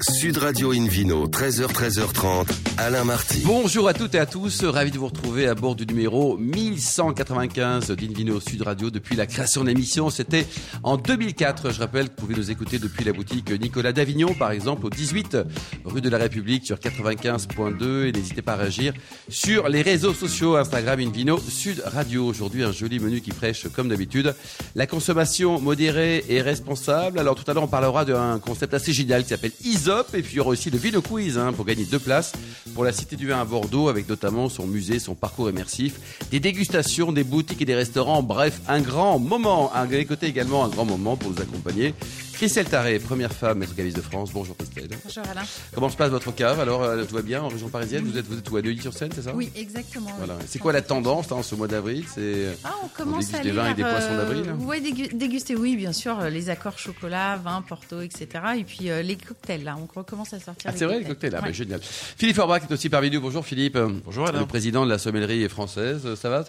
Sud Radio Invino, 13h, 13h30, Alain Marty. Bonjour à toutes et à tous, ravi de vous retrouver à bord du numéro 1195 d'Invino Sud Radio depuis la création de l'émission. C'était en 2004. Je rappelle que vous pouvez nous écouter depuis la boutique Nicolas Davignon, par exemple, au 18 rue de la République sur 95.2 et n'hésitez pas à réagir sur les réseaux sociaux, Instagram Invino Sud Radio. Aujourd'hui, un joli menu qui prêche, comme d'habitude, la consommation modérée et responsable. Alors tout à l'heure, on parlera d'un concept assez génial qui s'appelle Et puis il y aura aussi le Vino Quiz hein, pour gagner deux places pour la Cité du Vin à Bordeaux avec notamment son musée, son parcours immersif, des dégustations, des boutiques et des restaurants. Bref, un grand moment. À côté également un grand moment pour nous accompagner. Christelle Taré, première femme maître caviste de France. Bonjour Christelle. Bonjour Alain. Comment se passe votre cave? Alors, euh, tout va bien en région parisienne? Vous êtes vous êtes où à Neuilly-sur-Seine, c'est ça? Oui, exactement. Voilà. C'est quoi la tendance en ce mois d'avril? C'est ah, on commence on à des vins et des poissons euh, d'avril. Oui, déguster, oui, bien sûr, euh, les accords chocolat, vin, porto, etc. Et puis les cocktails, là, on recommence à sortir. Ah, c'est vrai, les cocktails, là, ouais. génial. Philippe Forbach est aussi parmi nous. Bonjour Philippe. Bonjour Alain. Le président de la sommellerie française. Ça va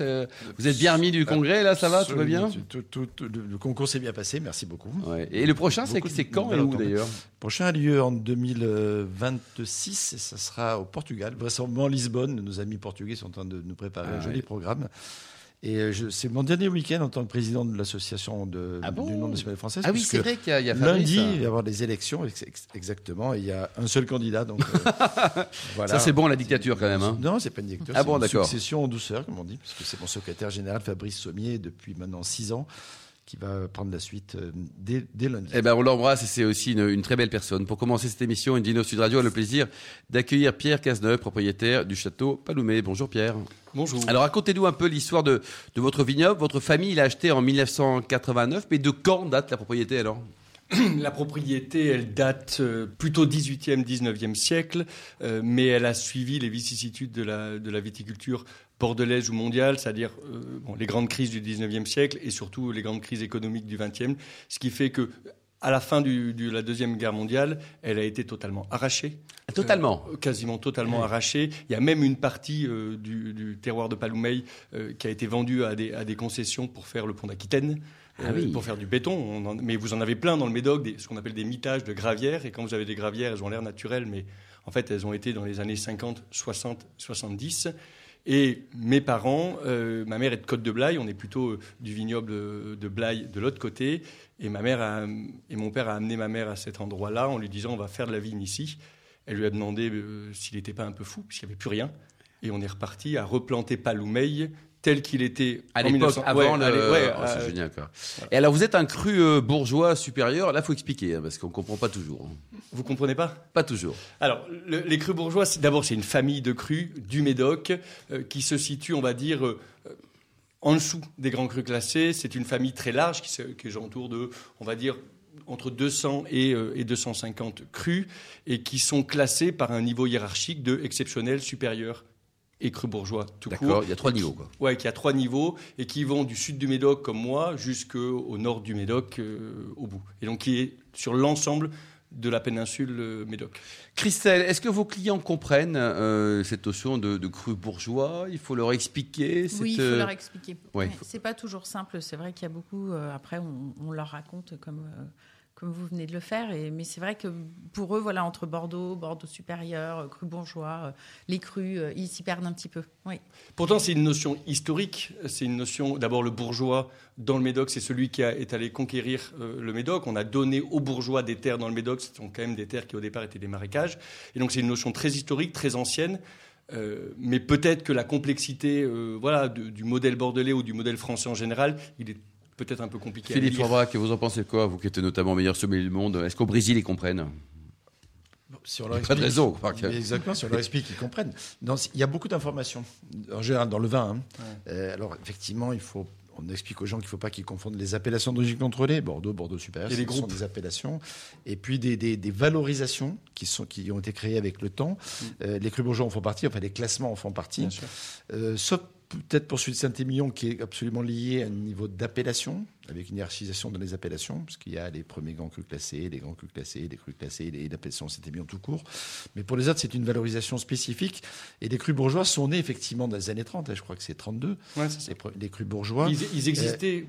Vous êtes bien remis du congrès, là? Ça va Tout va bien? Tout, tout, tout, Le concours s'est bien passé, merci beaucoup. Ouais. Et le prochain, c'est quand et où d'ailleurs Le prochain a lieu en 2026 et ça sera au Portugal, vraisemblablement Lisbonne. Nos amis portugais sont en train de nous préparer Ah un joli ouais. programme. Et euh, c'est mon dernier week-end en tant que président de l'association de, Ah bon du nom de la française. Ah oui, c'est vrai qu'il y a, il y a Fabrice, Lundi, hein. il va y avoir des élections, ex- ex- exactement, et il y a un seul candidat. Donc, euh, voilà. Ça, c'est bon, la dictature, quand même, hein. Non, c'est pas une dictature. Ah bon, d'accord. succession en douceur, comme on dit, puisque c'est mon secrétaire général, Fabrice Sommier, depuis maintenant six ans, qui va prendre la suite euh, dès, dès lundi. Eh ben, on l'embrasse et c'est aussi une, une très belle personne. Pour commencer cette émission, Indino Sud Radio a le plaisir d'accueillir Pierre Cazeneuve, propriétaire du château Paloumet. Bonjour Pierre. Bonjour. Alors racontez-nous un peu l'histoire de, de votre vignoble. Votre famille l'a acheté en 1989, mais de quand date la propriété alors? La propriété, elle date euh, plutôt 18e, 19e siècle, euh, mais elle a suivi les vicissitudes de la, de la viticulture bordelaise ou mondiale, c'est-à-dire euh, bon, les grandes crises du 19e siècle et surtout les grandes crises économiques du 20e, ce qui fait que à la fin de la Deuxième Guerre mondiale, elle a été totalement arrachée. Totalement. Euh, quasiment totalement arrachée. Il y a même une partie euh, du, du terroir de Paloumeil euh, qui a été vendue à des, à des concessions pour faire le pont d'Aquitaine. Ah oui. Pour faire du béton, On en- mais vous en avez plein dans le Médoc, des- ce qu'on appelle des mitages de gravières. Et quand vous avez des gravières, elles ont l'air naturelles, mais en fait, elles ont été dans les années 50, 60, 70. Et mes parents, euh, ma mère est de Côte de Blaye, on est plutôt euh, du vignoble de Blaye de l'autre côté. Et, ma mère a- et mon père a amené ma mère à cet endroit-là en lui disant on va faire de la vigne ici. Elle lui a demandé euh, s'il n'était pas un peu fou, parce qu'il n'y avait plus rien. Et on est reparti à replanter Paloumeil tel qu'il était À l'époque, 1900 avant ouais, le. ouais, Oh, c'est euh, génial quoi. Et alors vous êtes un cru euh, bourgeois supérieur. Là, faut expliquer hein, parce qu'on comprend pas toujours. Vous comprenez pas? Pas toujours. Alors, le- les crus bourgeois, d'abord, c'est une famille de crus du Médoc euh, qui se situe, on va dire, en dessous des grands crus classés. C'est une famille très large qui, qui est autour de, on va dire, entre 200 et, euh, et 250 crus et qui sont classés par un niveau hiérarchique de exceptionnel, supérieur et cru bourgeois tout court. D'accord. Il y a trois niveaux quoi. Ouais, qui a trois niveaux et qui vont du sud du Médoc comme moi jusqu'au nord du Médoc euh, au bout. Et donc qui est sur l'ensemble de la péninsule euh, Médoc. Christelle, est-ce que vos clients comprennent euh, cette notion de, de cru bourgeois? Il faut leur expliquer. Oui, il faut leur expliquer. ouais, C'est pas toujours simple. C'est vrai qu'il y a beaucoup. euh, après, on, on leur raconte comme. Vous venez de le faire, mais c'est vrai que pour eux, voilà, entre Bordeaux, Bordeaux supérieur, euh, cru bourgeois, euh, les crus, euh, ils s'y perdent un petit peu. Oui. Pourtant, c'est une notion historique. C'est une notion. D'abord, le bourgeois dans le Médoc, c'est celui qui est allé conquérir le Médoc. On a donné aux bourgeois des terres dans le Médoc. Ce sont quand même des terres qui, au départ, étaient des marécages. Et donc, c'est une notion très historique, très ancienne. Mais peut-être que la complexité, voilà, du modèle bordelais ou du modèle français en général, il est peut-être un peu compliqué Philippe à lire. Forbach, vous en pensez quoi Vous qui êtes notamment meilleur sommelier du monde, est-ce qu'au Brésil ils comprennent? Si on leur Pas de explique- que- Mais Exactement, si on leur explique, ils comprennent. Il y a beaucoup d'informations, en général dans le vin. hein. Euh, alors, effectivement, il faut, on explique aux gens qu'il ne faut pas qu'ils confondent les appellations d'origine contrôlée, Bordeaux, Bordeaux supérieur, ce sont des appellations, et puis des, des- des valorisations qui, sont, qui ont été créées avec le temps. Euh, les crus bourgeois en font partie, enfin les classements en font partie. Bien sûr. Euh, sauf peut-être pour celui de Saint-Émilion qui est absolument lié à un niveau d'appellation, avec une hiérarchisation dans les appellations, parce qu'il y a les premiers grands crus classés, les grands crus classés, les crus classés, et l'appellation Saint-Émilion tout court. Mais pour les autres, c'est une valorisation spécifique. Et les crus bourgeois sont nés effectivement dans les années 30, hein, je crois que c'est 32, Ouais, les, les crus bourgeois. Ils, ils existaient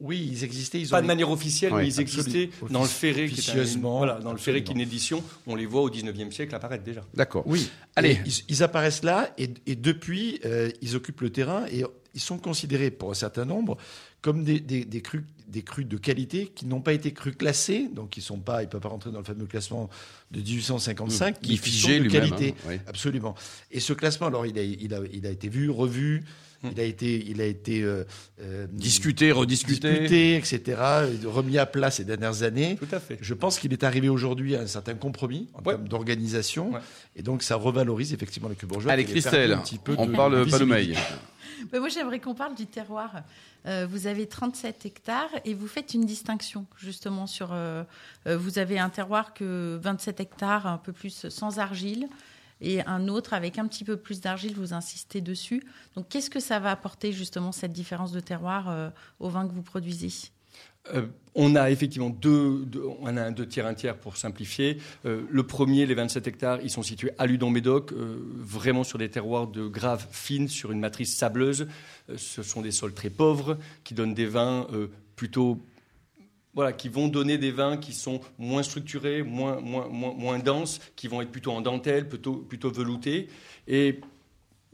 Oui, ils existaient. Ils Pas ont de manière officielle, Oui, mais ils existaient dans le ferré, qui est un- Officieusement, voilà, dans le ferré qui est une édition. On les voit au 19e siècle apparaître déjà. D'accord. Oui. Allez. Ils, ils apparaissent là et, et depuis, euh, ils occupent le terrain et ils sont considérés pour un certain nombre comme des, des, des crus, des crus de qualité qui n'ont pas été crus classés, donc ils sont pas, ils peuvent pas rentrer dans le fameux classement de 1855, Il est qui, figé sont de qualité. hein. Absolument. Et ce classement, alors, il a, il a, il a été vu, revu. Il a été, il a été euh, euh, discuté, etc., remis à plat ces dernières années. Tout à fait. Je pense qu'il est arrivé aujourd'hui à un certain compromis en Ouais. termes d'organisation, Ouais. et donc ça revalorise effectivement les cubes bourgeois. Allez, Christelle, perdu un petit peu on de parle visibilité. Panomei. Mais moi, j'aimerais qu'on parle du terroir. Euh, vous avez 37 hectares et vous faites une distinction justement sur. euh, euh, vous avez un terroir que 27 hectares, un peu plus sans argile, et un autre avec un petit peu plus d'argile. Vous insistez dessus. Donc, qu'est-ce que ça va apporter justement cette différence de terroir au vin que vous produisez? Euh, on a effectivement deux, on a un deux tiers, un tiers pour simplifier. Euh, le premier, les 27 hectares, ils sont situés à Ludon-Médoc, euh, vraiment sur des terroirs de graves fines, sur une matrice sableuse. Ce sont des sols très pauvres qui donnent des vins plutôt. Voilà, qui vont donner des vins qui sont moins structurés, moins, moins, moins, moins denses, qui vont être plutôt en dentelle, plutôt, plutôt veloutés. Et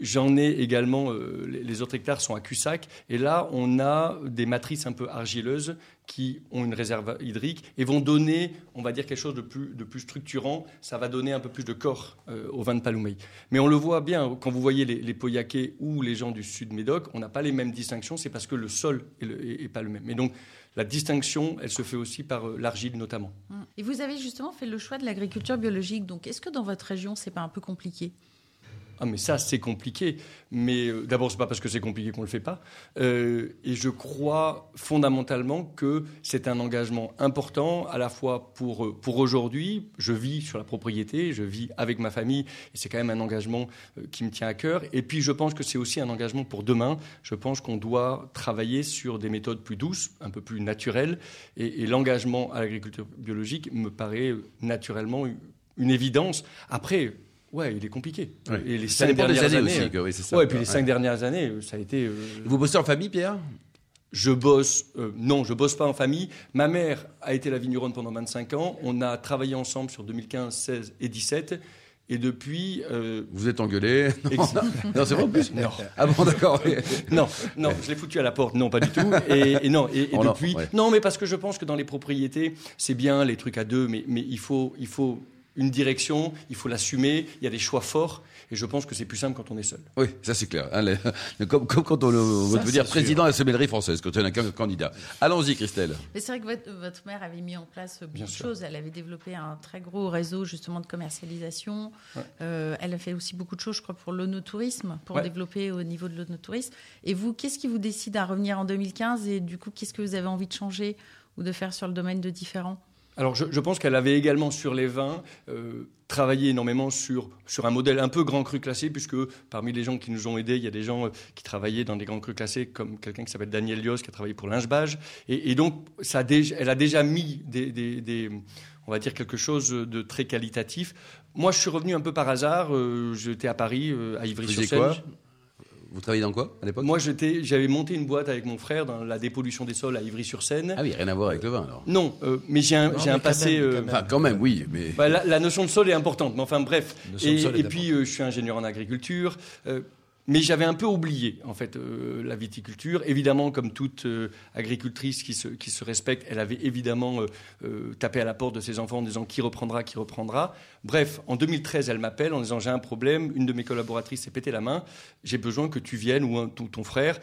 J'en ai également, euh, les autres hectares sont à Cussac, et là on a des matrices un peu argileuses qui ont une réserve hydrique et vont donner, on va dire, quelque chose de plus, structurant, ça va donner un peu plus de corps euh, au vin de Paloumey. Mais on le voit bien, quand vous voyez les, les ou les gens du sud Médoc, on n'a pas les mêmes distinctions, c'est parce que le sol est, le- est- est pas le même. Et donc la distinction, elle se fait aussi par euh, l'argile notamment. Et vous avez justement fait le choix de l'agriculture biologique. Donc, est-ce que dans votre région, c'est pas un peu compliqué? Ah mais ça c'est compliqué. Mais euh, d'abord c'est pas parce que c'est compliqué qu'on le fait pas. Euh, et je crois fondamentalement que c'est un engagement important à la fois pour euh, pour aujourd'hui. Je vis sur la propriété, je vis avec ma famille et c'est quand même un engagement euh, qui me tient à cœur. Et puis je pense que c'est aussi un engagement pour demain. Je pense qu'on doit travailler sur des méthodes plus douces, un peu plus naturelles. Et, et l'engagement à l'agriculture biologique me paraît naturellement une évidence. Après. Ouais, il est compliqué. Et les Ça cinq dépend des dernières années années, aussi. Oui, c'est ça. Ouais, et puis les cinq dernières années, euh, ça a été. euh, Vous bossez en famille, Pierre? Je bosse. euh, non, je bosse pas en famille. Ma mère a été la vigneronne pendant 25 ans. On a travaillé ensemble sur 2015, 16 et 17. Et depuis. euh, Vous êtes engueulé ex- Non, c'est vrai en plus Non. Ah bon, d'accord. non, non, je l'ai foutu à la porte. Non, pas du tout. Et, et non, et, et Oh non, depuis. ouais. Non, mais parce que je pense que dans les propriétés, c'est bien les trucs à deux, mais, mais il faut, il faut une direction, il faut l'assumer. Il y a des choix forts. Et je pense que c'est plus simple quand on est seul. Oui, ça c'est clair. hein, les- comme, comme quand on veut Ça, devenir c'est président de la sommellerie française, quand on n'a qu'un candidat. Allons-y, Christelle. Mais c'est vrai que votre, votre mère avait mis en place beaucoup Bien de sûr. choses. Elle avait développé un très gros réseau justement de commercialisation. Ouais. Euh, elle a fait aussi beaucoup de choses, je crois, pour l'onotourisme, pour Ouais. développer au niveau de l'onotourisme. Et vous, qu'est-ce qui vous décide à revenir en 2015 Et du coup, qu'est-ce que vous avez envie de changer ou de faire sur le domaine de différents? Alors, je, pense qu'elle avait également sur les vins euh, travaillé énormément sur, sur un modèle un peu grand cru classé, puisque parmi les gens qui nous ont aidés, il y a des gens euh, qui travaillaient dans des grands crus classés, comme quelqu'un qui s'appelle Daniel Lios, qui a travaillé pour Lingebage. Et, et donc, ça elle a déjà mis des, on va dire quelque chose de très qualitatif. Moi, je suis revenu un peu par hasard. euh, J'étais à Paris, à Ivry-sur-Seine. Vous travaillez dans quoi à l'époque Moi, j'étais- j'avais monté une boîte avec mon frère dans la dépollution des sols à Ivry-sur-Seine. Ah oui, rien à voir avec le vin alors. Non, euh, mais j'ai un, Non, j'ai mais un quand passé. même, euh, quand même. Enfin, quand même, oui, mais. bah, la, la notion de sol est importante, mais enfin bref. Et, puis euh, je suis ingénieur en agriculture, euh, mais j'avais un peu oublié en fait euh, la viticulture. Évidemment, comme toute euh, agricultrice qui se, qui se respecte, elle avait évidemment euh, tapé à la porte de ses enfants en disant qui reprendra, qui reprendra. Bref, en 2013, elle m'appelle en disant j'ai un problème, une de mes collaboratrices s'est pété la main, j'ai besoin que tu viennes ou ton frère.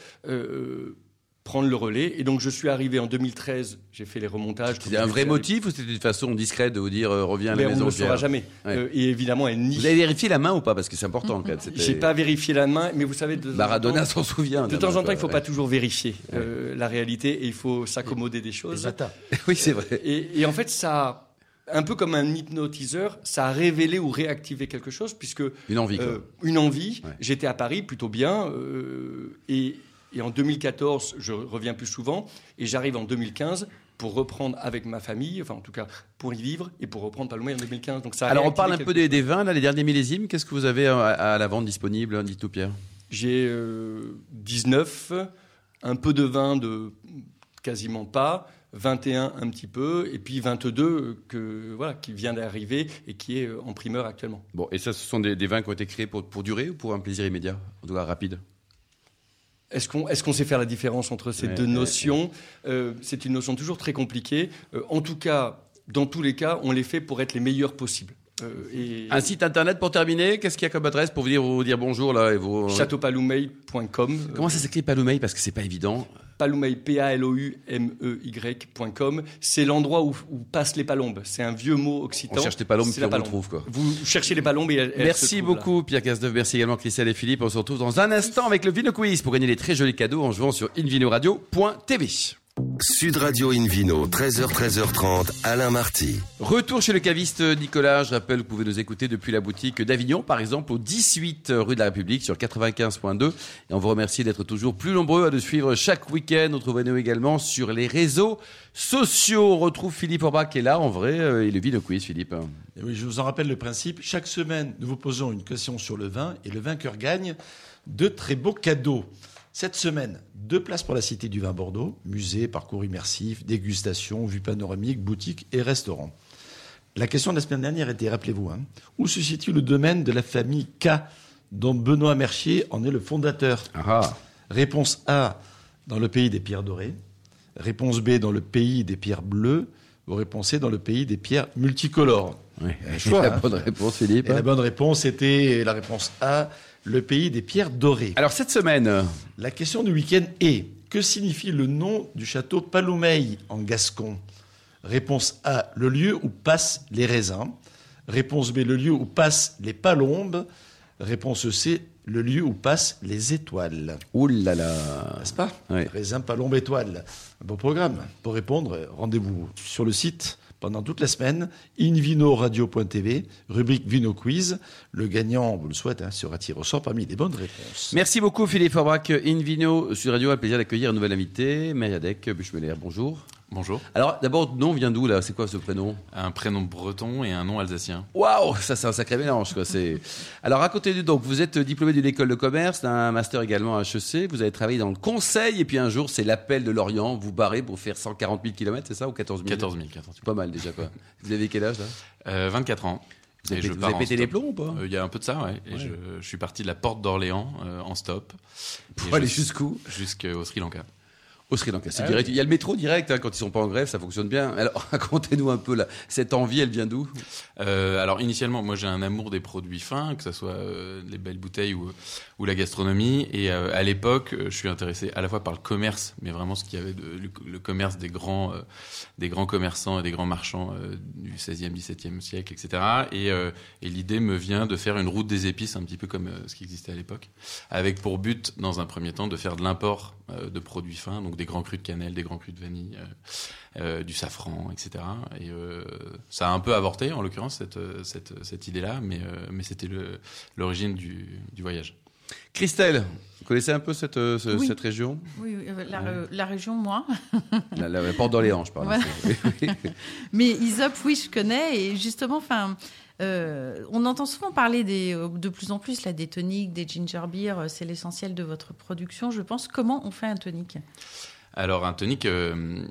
Prendre le relais et donc je suis arrivé en 2013 j'ai fait les remontages C'était un vrai motif ou c'était une façon discrète de vous dire euh, reviens à la mais on maison ne le saura jamais Ouais. Euh, et évidemment elle nie Vous avez vérifié la main ou pas? Parce que c'est important même. c'était- J'ai pas vérifié la main, mais vous savez, de, Maradona s'en souvient. de temps en temps, il faut Ouais. pas toujours vérifier euh, la réalité et il faut s'accommoder des choses. Oui, c'est vrai. Et, et en fait, ça, un peu comme un hypnotiseur, ça a révélé ou réactivé quelque chose, puisque Une envie. quoi. euh, une envie. Ouais. J'étais à Paris plutôt bien, euh, et, et en 2014, je reviens plus souvent, et j'arrive en 2015 pour reprendre avec ma famille, enfin en tout cas pour y vivre et pour reprendre Palomé en 2015. Donc ça. Alors on parle un peu des, des vins, là, les derniers millésimes. Qu'est-ce que vous avez à, à la vente disponible Dites-nous, Pierre? J'ai euh, 19, un peu de vin de quasiment pas. 21 un petit peu, et puis 22 que, voilà, qui vient d'arriver et qui est en primeur actuellement. Bon, et ça, ce sont des, vins qui ont été créés pour, pour durer ou pour un plaisir immédiat, en tout cas rapide? Est-ce qu'on est sait faire la différence entre ces deux notions euh, C'est une notion toujours très compliquée. Euh, en tout cas, dans tous les cas, on les fait pour être les meilleurs possibles. Euh, un site internet pour terminer Qu'est-ce qu'il y a comme adresse pour venir vous dire bonjour là et vous... Châteaupaloumeil.com. Comment ça s'écrit Paloumeil Parce que c'est pas évident. P-A-L-O-U-M-E-Y.com. C'est l'endroit où, passent les palombes. C'est un vieux mot occitan. On cherche les palombes, puis on palombe. retrouve quoi. Vous cherchez les palombes et elles, Merci beaucoup Pierre Cazeneuve, merci également Christelle et Philippe. On se retrouve dans un instant avec le Vino Quiz pour gagner des très jolis cadeaux en jouant sur invinoradio.tv. Sud Radio Invino, 13h, 13h30, Alain Marty. Retour chez le caviste Nicolas. Je rappelle que vous pouvez nous écouter depuis la boutique d'Avignon, par exemple, au 18 rue de la République, sur 95.2. Et on vous remercie d'être toujours plus nombreux à nous suivre chaque week-end. Retrouvez-nous également sur les réseaux sociaux. On retrouve Philippe Orbach qui est là, en vrai, euh, et le vide quiz, Philippe. oui, je vous en rappelle le principe. Chaque semaine, nous vous posons une question sur le vin et le vainqueur gagne de très beaux cadeaux. Cette semaine, deux places pour la Cité du Vin Bordeaux, musée, parcours immersif, dégustation, vue panoramique, boutique et restaurant. La question de la semaine dernière était, rappelez-vous, hein, où se situe le domaine de la famille K, dont Benoît Mercier en est le fondateur? Ah. Réponse A, dans le pays des pierres dorées. Réponse B, dans le pays des pierres bleues. Ou réponse C, dans le pays des pierres multicolores. Oui. Choix, la hein. bonne réponse, Philippe. la bonne réponse était la réponse A, le pays des pierres dorées. Alors cette semaine, la question du week-end est que signifie le nom du château Paloumeil en gascon? Réponse A, le lieu où passent les raisins. Réponse B, le lieu où passent les palombes. Réponse C, le lieu où passent les étoiles. Ouh là là N'est-ce pas? Raisin, palombe, étoile. Un beau programme. Pour répondre, rendez-vous sur le site pendant toute la semaine. Invinoradio.tv, rubrique Vino Quiz. Le gagnant, on vous le souhaite, hein, sera tiré au sort parmi les bonnes réponses. Merci beaucoup Philippe Forbach. Invino sur Radio a plaisir d'accueillir un nouvel invité, Meriadec Buchmeler. Bonjour. Bonjour. Alors, d'abord, nom vient d'où là? C'est quoi ce prénom? Un prénom breton et un nom alsacien. Waouh, ça c'est un sacré mélange. Quoi. C'est... Alors, racontez-nous donc, vous êtes diplômé d'une école de commerce, d'un master également à HEC, vous avez travaillé dans le conseil, et puis un jour, c'est l'appel de l'Orient, vous barrez pour faire 140 000 km, c'est ça Ou 14 000 14 000, 14 000. C'est pas mal déjà, quoi. Vous avez quel âge là? 24 euh, ans. Vous avez, vous avez pété les plombs ou pas? Euh, Il y a un peu de ça, ouais. Et Je, je, suis parti de la porte d'Orléans euh, en stop. Pour aller jusqu'où? Jusqu'au Sri Lanka. Au Sri Lanka, c'est ah direct. Il y a le métro direct hein, quand ils sont pas en grève, ça fonctionne bien. Alors racontez-nous un peu là, cette envie, elle vient d'où? Euh, Alors initialement, moi j'ai un amour des produits fins, que ce soit euh, les belles bouteilles ou, ou la gastronomie. Et euh, à l'époque, je suis intéressé à la fois par le commerce, mais vraiment ce qu'il y avait de le, commerce des grands, des grands commerçants et des grands marchands du 16e, 17e siècle, etc. Et, et l'idée me vient de faire une route des épices, un petit peu comme ce qui existait à l'époque, avec pour but, dans un premier temps, de faire de l'import de produits fins, donc des grands crus de cannelle, des grands crus de vanille, euh, euh, du safran, etc. Et euh, ça a un peu avorté, en l'occurrence, cette, cette, cette idée-là, mais, mais c'était l'origine du, du voyage. Christelle, vous connaissez un peu cette, cette région? Oui, la, région, moi. la, porte d'Orléans, je parle. Mais Isop, oui, je connais. Et justement, enfin. on entend souvent parler des, de plus en plus là, des toniques, des ginger beer. C'est l'essentiel de votre production, je pense. Comment on fait un tonique? Alors un tonic, euh,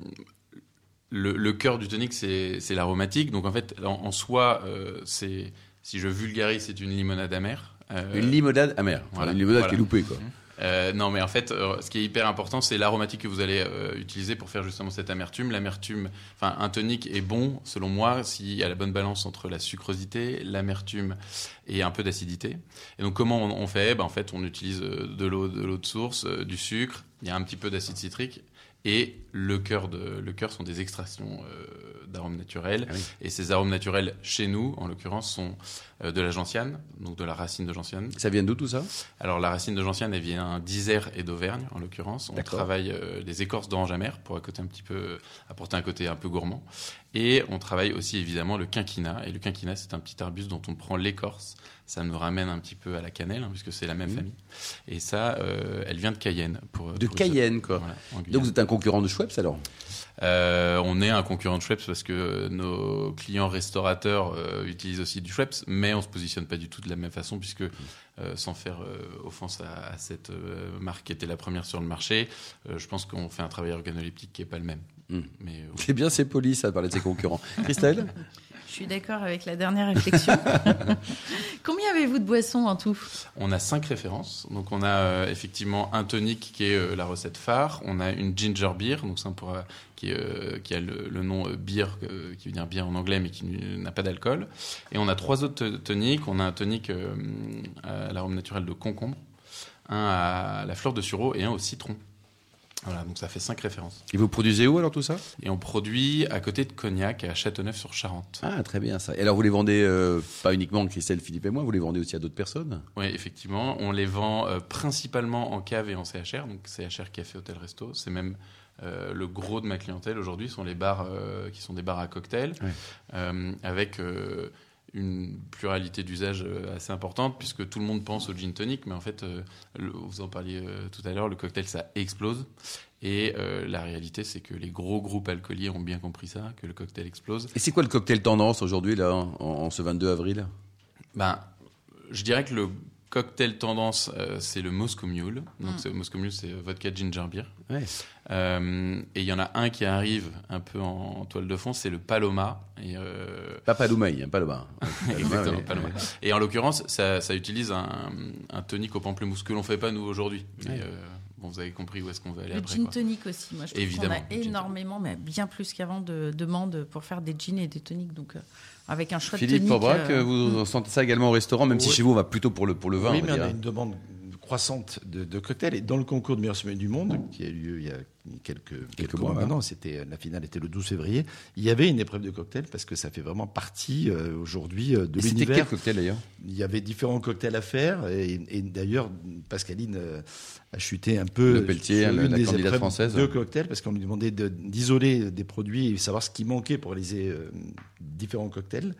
le, cœur du tonic, c'est l'aromatique. Donc en fait, en, soi, euh, c'est si je vulgarise, c'est une limonade amère. Euh, une limonade amère. une limonade qui est loupée, quoi. non, mais en fait, ce qui est hyper important, c'est l'aromatique que vous allez utiliser pour faire justement cette amertume. L'amertume, enfin, un tonic est bon, selon moi, s'il y a la bonne balance entre la sucrosité, l'amertume et un peu d'acidité. Et donc, comment on, fait? Ben, En fait, on utilise de l'eau de, l'eau de source, du sucre, il y a un petit peu d'acide citrique et le cœur, de, le cœur sont des extractions euh, d'arômes naturels. Ah et ces arômes naturels, chez nous, en l'occurrence, sont de la gentiane, donc de la racine de gentiane. Ça vient d'où tout ça? Alors la racine de gentiane, elle vient d'Isère et d'Auvergne, en l'occurrence. On travaille euh, des écorces d'orange amère pour un, côté un petit peu, apporter un côté un peu gourmand. Et on travaille aussi évidemment le quinquina. Et le quinquina, c'est un petit arbuste dont on prend l'écorce. Ça nous ramène un petit peu à la cannelle, hein, puisque c'est la même Mhm. famille. Et ça, euh, elle vient de Cayenne. Pour, De pour- Cayenne, quoi. Voilà. Donc vous êtes un concurrent de Schweppes alors? Euh, on est un concurrent de Schweppes parce que nos clients restaurateurs euh, utilisent aussi du Schweppes, mais on se positionne pas du tout de la même façon puisque, euh, sans faire euh, offense à, à cette euh, marque qui était la première sur le marché, euh, je pense qu'on fait un travail organoleptique qui est pas le même. Mm. Mais euh, C'est bien, c'est poli ça de parler de ses concurrents. Christelle? Je suis d'accord avec la dernière réflexion. Combien avez-vous de boissons en tout? On a cinq références. Donc on a euh, effectivement un tonic qui est euh, la recette phare. On a une ginger beer, donc ça euh, qui a le, nom beer, qui veut dire bière en anglais, mais qui n'a pas d'alcool. Et on a trois autres to- toniques. On a un tonic à l'arôme naturel de concombre, un à la fleur de sureau et un au citron. Voilà, donc ça fait cinq références. Et vous produisez où alors tout ça? Et on produit à côté de Cognac, à Châteauneuf-sur-Charente. Ah, très bien ça. Et alors vous les vendez euh, pas uniquement Christelle, Philippe et moi, vous les vendez aussi à d'autres personnes? Oui, effectivement. On les vend euh, principalement en cave et en CHR, donc CHR Café Hôtel Resto. C'est même euh, le gros de ma clientèle aujourd'hui, sont les bars qui sont des bars à cocktails, Ouais. avec une pluralité d'usages euh, assez importante, puisque tout le monde pense au gin tonic, mais en fait, euh, le- vous en parliez euh, tout à l'heure, le cocktail, ça explose. Et euh, la réalité, c'est que les gros groupes alcooliers ont bien compris ça, que le cocktail explose. Et c'est quoi le cocktail tendance aujourd'hui là, en, en ce 22 avril? Ben, je dirais que le cocktail tendance, euh, c'est le Moscow Mule. Donc, Mm. c'est- Moscow Mule, c'est vodka ginger beer. Ouais. Euh, et il y en a un qui arrive un peu en, toile de fond, c'est le Paloma. Et, euh, Pas Paloumaï, hein, pas le bar. exactement, ouais. Paloma. Et en l'occurrence, ça, ça utilise un, un tonic au pamplemousse que l'on fait pas nous aujourd'hui. Mais Ouais. euh, bon, vous avez compris où est-ce qu'on va aller Le après. gin quoi. tonic aussi. Moi, je trouve qu'on a le énormément, mais bien plus qu'avant, de demandes pour faire des gins et des tonics. Donc, euh, avec un Philippe. Aubrac, euh, vous sentez ça également au restaurant, même si chez vous on va plutôt pour le, pour le vin. oui, on mais va on a dire. une demande croissante de, de cocktails. Et dans le concours de meilleur sommet du monde, qui a eu lieu il y a quelques, quelques, mois, mois hein. maintenant, c'était, la finale était le 12 février, il y avait une épreuve de cocktail parce que ça fait vraiment partie euh, aujourd'hui euh, de Et C'était quel l'univers. cocktail d'ailleurs? Il y avait différents cocktails à faire. Et, et d'ailleurs, Pascaline euh, a chuté un peu Le Pelletier, sur une la des candidate française. de cocktails parce qu'on lui demandait de- d'isoler des produits et savoir ce qui manquait pour réaliser euh, différents cocktails.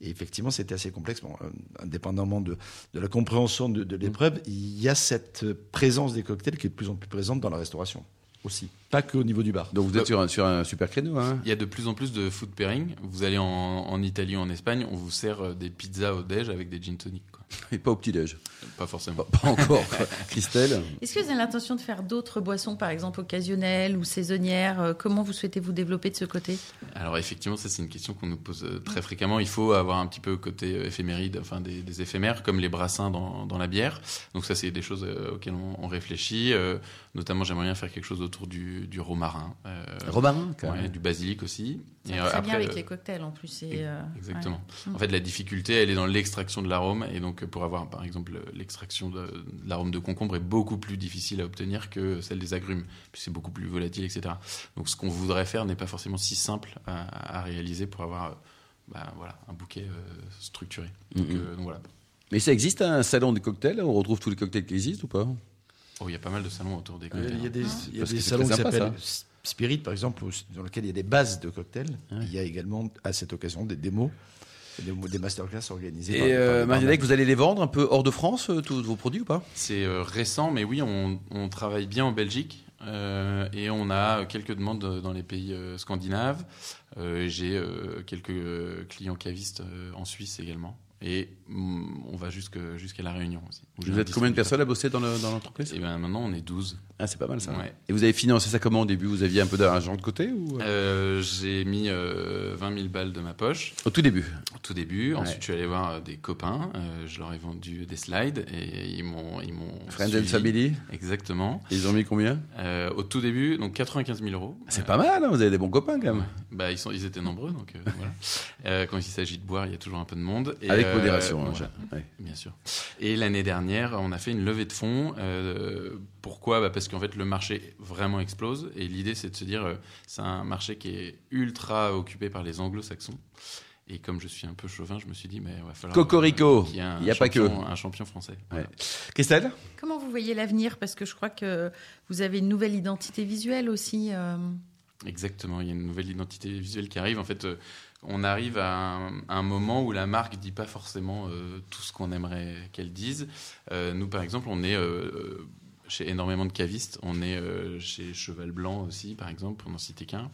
Et effectivement, c'était assez complexe. Bon, euh, indépendamment de, de la compréhension de, de l'épreuve, il y a cette présence des cocktails qui est de plus en plus présente dans la restauration aussi. Pas qu'au niveau du bar. Donc vous êtes sur un, sur un super créneau. Hein Il y a de plus en plus de food pairing. Vous allez en, en Italie ou en Espagne, on vous sert euh, des pizzas au déj avec des gin tonic. Quoi. Et pas au petit-déj. Pas forcément. Pas, pas encore. Christelle Est-ce que vous avez l'intention de faire d'autres boissons, par exemple occasionnelles ou saisonnières Euh, Comment vous souhaitez vous développer de ce côté? Alors effectivement, ça c'est une question qu'on nous pose euh, très fréquemment. Il faut avoir un petit peu côté euh, éphéméride, enfin des, des éphémères, comme les brassins dans, dans la bière. Donc ça c'est des choses euh, auxquelles on, on réfléchit. Euh, notamment, j'aimerais bien faire quelque chose autour du, du romarin, euh, Romarin, quand ouais, même. du basilic aussi. Ça Et, euh, Très après, bien avec euh, les cocktails en plus. et, euh, Exactement. ouais. En fait, la difficulté, elle est dans l'extraction de l'arôme. Et donc, pour avoir, par exemple, l'extraction de, de l'arôme de concombre est beaucoup plus difficile à obtenir que celle des agrumes. Puis c'est beaucoup plus volatile, etc. Donc, ce qu'on voudrait faire n'est pas forcément si simple à, à réaliser pour avoir euh, bah, voilà, un bouquet euh, structuré. Donc, Mhm. euh, donc voilà. Mais ça existe un salon de cocktails On retrouve tous les cocktails qui existent ou pas? Oh, il y a pas mal de salons autour des cocktails. Il y a des, il y a Parce des c'est salons qui s'appellent Spirit, par exemple, dans lesquels il y a des bases de cocktails. Il y a également, à cette occasion, des démos, des, des masterclass organisées. Et par- euh, par- vous allez les vendre un peu hors de France, euh, tous vos produits ou pas? C'est euh, récent, mais oui, on, on travaille bien en Belgique euh, et on a quelques demandes dans les pays euh, scandinaves. Euh, J'ai euh, quelques clients cavistes euh, en Suisse également. Et mm, on va jusqu'à La Réunion aussi. Vous êtes combien de personnes à bosser dans le- l'entreprise? Et ben maintenant, on est 12. Ah, c'est pas mal ça. Ouais. Et vous avez financé ça comment au début? Vous aviez un peu d'argent de côté ou Euh, J'ai mis euh, 20 000 balles de ma poche Au tout début? au tout début. Ouais. Ensuite, je suis allé voir euh, des copains. Euh, je leur ai vendu des slides et ils m'ont Friends and. Family? Exactement. Ils ont mis combien? Euh, au tout début, donc 95 000 euros. C'est pas mal, hein, vous avez des bons copains quand même. Bah, ils, sont, ils étaient nombreux, donc euh, voilà. Euh, quand il s'agit de boire, il y a toujours un peu de monde. Et, Avec euh, modération, hein, voilà, ouais. bien sûr. Et l'année dernière, on a fait une levée de fonds. Euh, pourquoi? Bah Parce qu'en fait, le marché vraiment explose. Et l'idée, c'est de se dire, euh, c'est un marché qui est ultra occupé par les anglo-saxons. Et comme je suis un peu chauvin, je me suis dit, mais il va falloir. Cocorico. Il y a pas que. champion- Un champion français. Voilà. Christelle? Comment vous voyez l'avenir? Parce que je crois que vous avez une nouvelle identité visuelle aussi. euh, Exactement, il y a une nouvelle identité visuelle qui arrive. En fait, euh, on arrive à un, moment où la marque dit pas forcément euh, tout ce qu'on aimerait qu'elle dise. Euh, nous, par exemple, on est euh, chez énormément de cavistes. On est chez Cheval Blanc aussi, par exemple, pour n'en citer qu'un.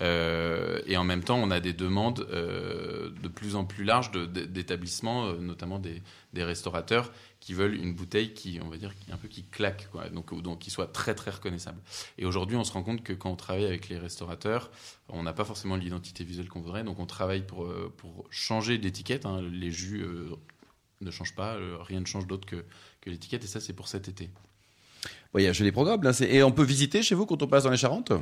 Et en même temps, on a des demandes de plus en plus larges d'établissements, notamment des, restaurateurs, qui veulent une bouteille qui, on va dire, un peu qui claque, donc, donc qui soit très très reconnaissable. Et aujourd'hui, on se rend compte que quand on travaille avec les restaurateurs, on n'a pas forcément l'identité visuelle qu'on voudrait, donc on travaille pour, euh, pour changer d'étiquette. Hein. Les jus euh, ne changent pas, rien ne change d'autre que, que l'étiquette, et ça, c'est pour cet été. Voyage les programmes, là. Et on peut visiter chez vous quand on passe dans les Charentes?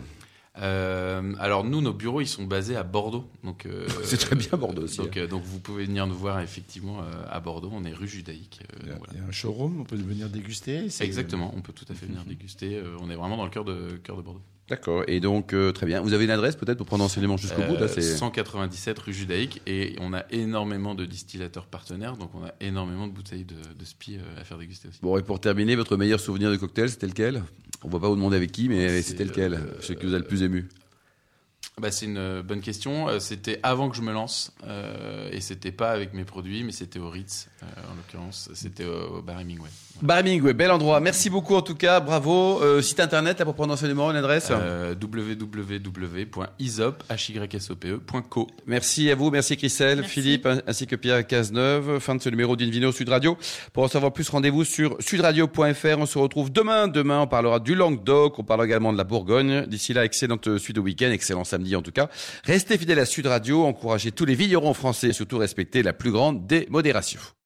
Euh, alors nous, nos bureaux, ils sont basés à Bordeaux. Donc euh, c'est très bien Bordeaux aussi. Donc, euh, donc vous pouvez venir nous voir effectivement à Bordeaux. On est rue Judaïque. il, y a, voilà. il y a un showroom, on peut venir déguster. Exactement, on peut tout à fait venir déguster. on est vraiment dans le cœur de cœur de Bordeaux. D'accord. Et donc, euh, très bien. Vous avez une adresse peut-être pour prendre enseignement jusqu'au bout là, 197 rue Judaïque. Et on a énormément de distillateurs partenaires. Donc, on a énormément de bouteilles de, de spi à faire déguster aussi. Bon, et pour terminer, votre meilleur souvenir de cocktail, c'était lequel? Ne va pas vous demander avec qui, mais c'était lequel euh, Ce qui vous a le plus ému bah, c'est une bonne question. C'était avant que je me lance euh, et c'était pas avec mes produits, mais c'était au Ritz euh, en l'occurrence. C'était au Bar Hemingway. Ouais. Bar Hemingway, bel endroit. Merci beaucoup en tout cas, bravo. Euh, site internet là pour prendre enseignement, une adresse euh, www.isop.co. Merci à vous, merci Christelle, merci. Philippe ainsi que Pierre Cazeneuve. Fin de ce numéro d'Invino Sud Radio. Pour en savoir plus, rendez-vous sur sudradio.fr. On se retrouve demain. Demain, on parlera du Languedoc, on parlera également de la Bourgogne. D'ici là, excellente suite au week-end, excellent samedi en tout cas. Restez fidèles à Sud Radio, encouragez tous les vignerons français et surtout respectez la plus grande des modérations.